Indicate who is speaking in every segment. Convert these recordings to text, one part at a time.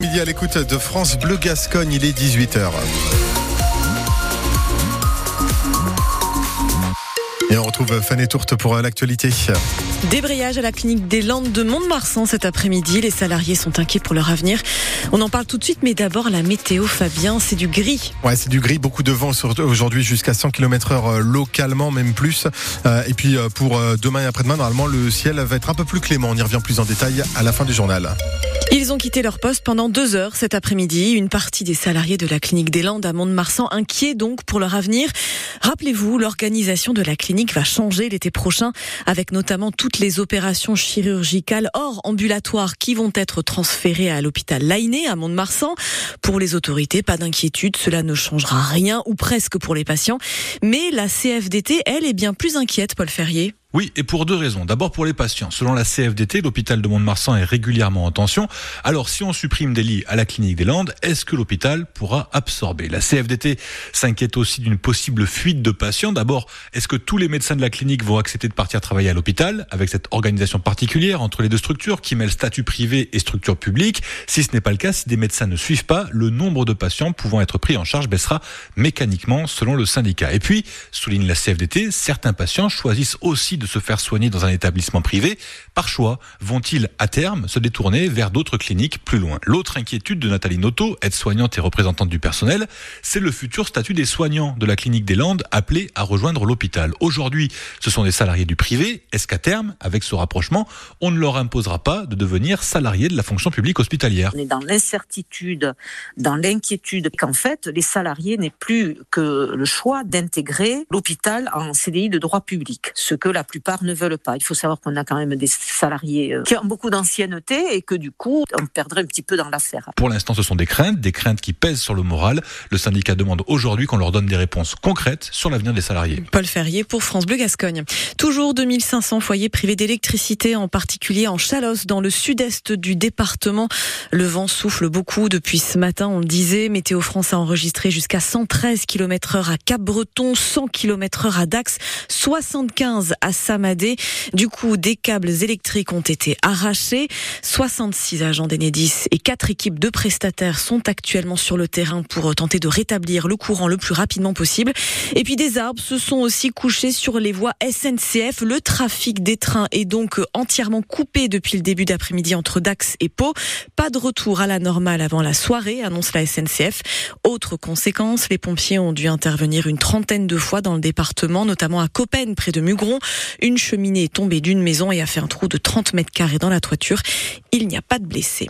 Speaker 1: Midi à l'écoute de France Bleu Gascogne, il est 18h. Et on retrouve Fanny Tourte pour l'actualité.
Speaker 2: Débrayage à la clinique des Landes de Mont-de-Marsan cet après-midi. Les salariés sont inquiets pour leur avenir. On en parle tout de suite, mais d'abord la météo, Fabien, c'est du gris.
Speaker 1: Ouais, c'est du gris, beaucoup de vent aujourd'hui jusqu'à 100 km heure localement, même plus. Euh, et puis euh, pour euh, demain et après-demain, normalement, le ciel va être un peu plus clément. On y revient plus en détail à la fin du journal.
Speaker 2: Ils ont quitté leur poste pendant deux heures cet après-midi. Une partie des salariés de la clinique des Landes à Mont-de-Marsan inquiets donc pour leur avenir. Rappelez-vous, l'organisation de la clinique va changer l'été prochain avec notamment toutes les opérations chirurgicales hors ambulatoire qui vont être transférées à l'hôpital Lainé à Mont-de-Marsan. Pour les autorités, pas d'inquiétude, cela ne changera rien ou presque pour les patients. Mais la CFDT, elle, est bien plus inquiète, Paul Ferrier.
Speaker 3: Oui, et pour deux raisons. D'abord pour les patients. Selon la CFDT, l'hôpital de Mont-de-Marsan est régulièrement en tension. Alors si on supprime des lits à la clinique des Landes, est-ce que l'hôpital pourra absorber? La CFDT s'inquiète aussi d'une possible fuite de patients. D'abord, est-ce que tous les médecins de la clinique vont accepter de partir travailler à l'hôpital avec cette organisation particulière entre les deux structures qui mêlent statut privé et structure publique? Si ce n'est pas le cas, si des médecins ne suivent pas, le nombre de patients pouvant être pris en charge baissera mécaniquement selon le syndicat. Et puis, souligne la CFDT, certains patients choisissent aussi de se faire soigner dans un établissement privé, par choix, vont-ils à terme se détourner vers d'autres cliniques plus loin? L'autre inquiétude de Nathalie Noto, aide-soignante et représentante du personnel, c'est le futur statut des soignants de la clinique des Landes appelés à rejoindre l'hôpital. Aujourd'hui, ce sont des salariés du privé. Est-ce qu'à terme, avec ce rapprochement, on ne leur imposera pas de devenir salariés de la fonction publique hospitalière?
Speaker 4: On est dans l'incertitude, dans l'inquiétude qu'en fait, les salariés n'aient plus que le choix d'intégrer l'hôpital en CDI de droit public, ce que la plupart ne veulent pas. Il faut savoir qu'on a quand même des salariés euh, qui ont beaucoup d'ancienneté et que du coup, on perdrait un petit peu dans l'affaire.
Speaker 3: Pour l'instant, ce sont des craintes, des craintes qui pèsent sur le moral. Le syndicat demande aujourd'hui qu'on leur donne des réponses concrètes sur l'avenir des salariés.
Speaker 2: Paul Ferrier pour France Bleu Gascogne. Toujours 2500 foyers privés d'électricité, en particulier en Chalosse, dans le sud-est du département. Le vent souffle beaucoup depuis ce matin, on le disait. Météo France a enregistré jusqu'à 113 km heure à Cap-Breton, 100 km heure à Dax, 75 à Samadé. Du coup, des câbles électriques ont été arrachés. 66 agents d'Enedis et quatre équipes de prestataires sont actuellement sur le terrain pour tenter de rétablir le courant le plus rapidement possible. Et puis des arbres se sont aussi couchés sur les voies SNCF. Le trafic des trains est donc entièrement coupé depuis le début d'après-midi entre Dax et Pau. Pas de retour à la normale avant la soirée, annonce la SNCF. Autre conséquence, les pompiers ont dû intervenir une trentaine de fois dans le département, notamment à Copenne, près de Mugron. Une cheminée est tombée d'une maison et a fait un trou de 30 mètres carrés dans la toiture. Il n'y a pas de blessés.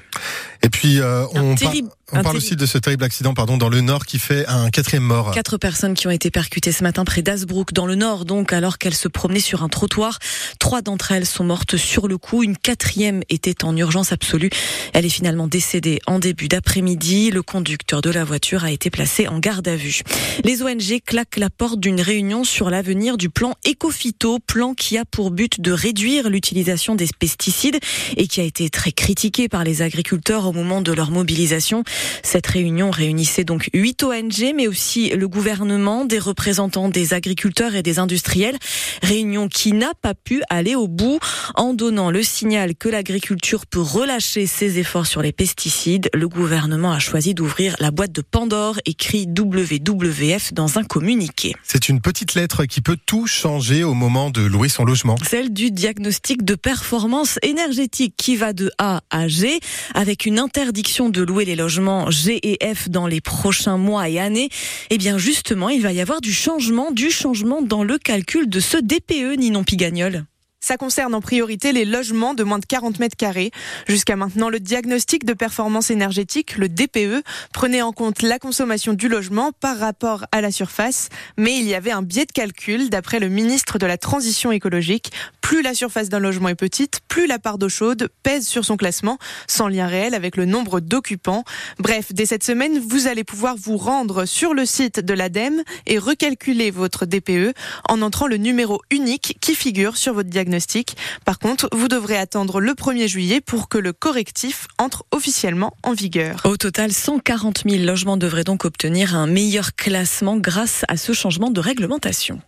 Speaker 1: Et puis, euh, on, terrible, on parle aussi de ce terrible accident pardon, dans le Nord qui fait un quatrième mort.
Speaker 2: Quatre personnes qui ont été percutées ce matin près d'Asbrook, dans le Nord, donc, alors qu'elles se promenaient sur un trottoir. Trois d'entre elles sont mortes sur le coup. Une quatrième était en urgence absolue. Elle est finalement décédée en début d'après-midi. Le conducteur de la voiture a été placé en garde à vue. Les ONG claquent la porte d'une réunion sur l'avenir du plan Ecofito, plan qui a pour but de réduire l'utilisation des pesticides et qui a été très critiqué par les agriculteurs au moment de leur mobilisation. Cette réunion réunissait donc huit ONG, mais aussi le gouvernement, des représentants des agriculteurs et des industriels. Réunion qui n'a pas pu aller au bout en donnant le signal que l'agriculture peut relâcher ses efforts sur les pesticides. Le gouvernement a choisi d'ouvrir la boîte de Pandore, écrit WWF dans un communiqué.
Speaker 1: C'est une petite lettre qui peut tout changer au moment de louer son logement.
Speaker 2: Celle du diagnostic de performance énergétique qui va de A à G avec une interdiction de louer les logements G et F dans les prochains mois et années. Eh bien justement, il va y avoir du changement, du changement dans le calcul de ce DPE, Ninon Pigagnol.
Speaker 5: Ça concerne en priorité les logements de moins de 40 mètres carrés. Jusqu'à maintenant, le diagnostic de performance énergétique, le DPE, prenait en compte la consommation du logement par rapport à la surface. Mais il y avait un biais de calcul, d'après le ministre de la Transition écologique. Plus la surface d'un logement est petite, plus la part d'eau chaude pèse sur son classement, sans lien réel avec le nombre d'occupants. Bref, dès cette semaine, vous allez pouvoir vous rendre sur le site de l'ADEME et recalculer votre DPE en entrant le numéro unique qui figure sur votre diagnostic par contre, vous devrez attendre le 1er juillet pour que le correctif entre officiellement en vigueur.
Speaker 2: Au total, 140 000 logements devraient donc obtenir un meilleur classement grâce à ce changement de réglementation.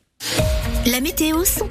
Speaker 6: La météo 100%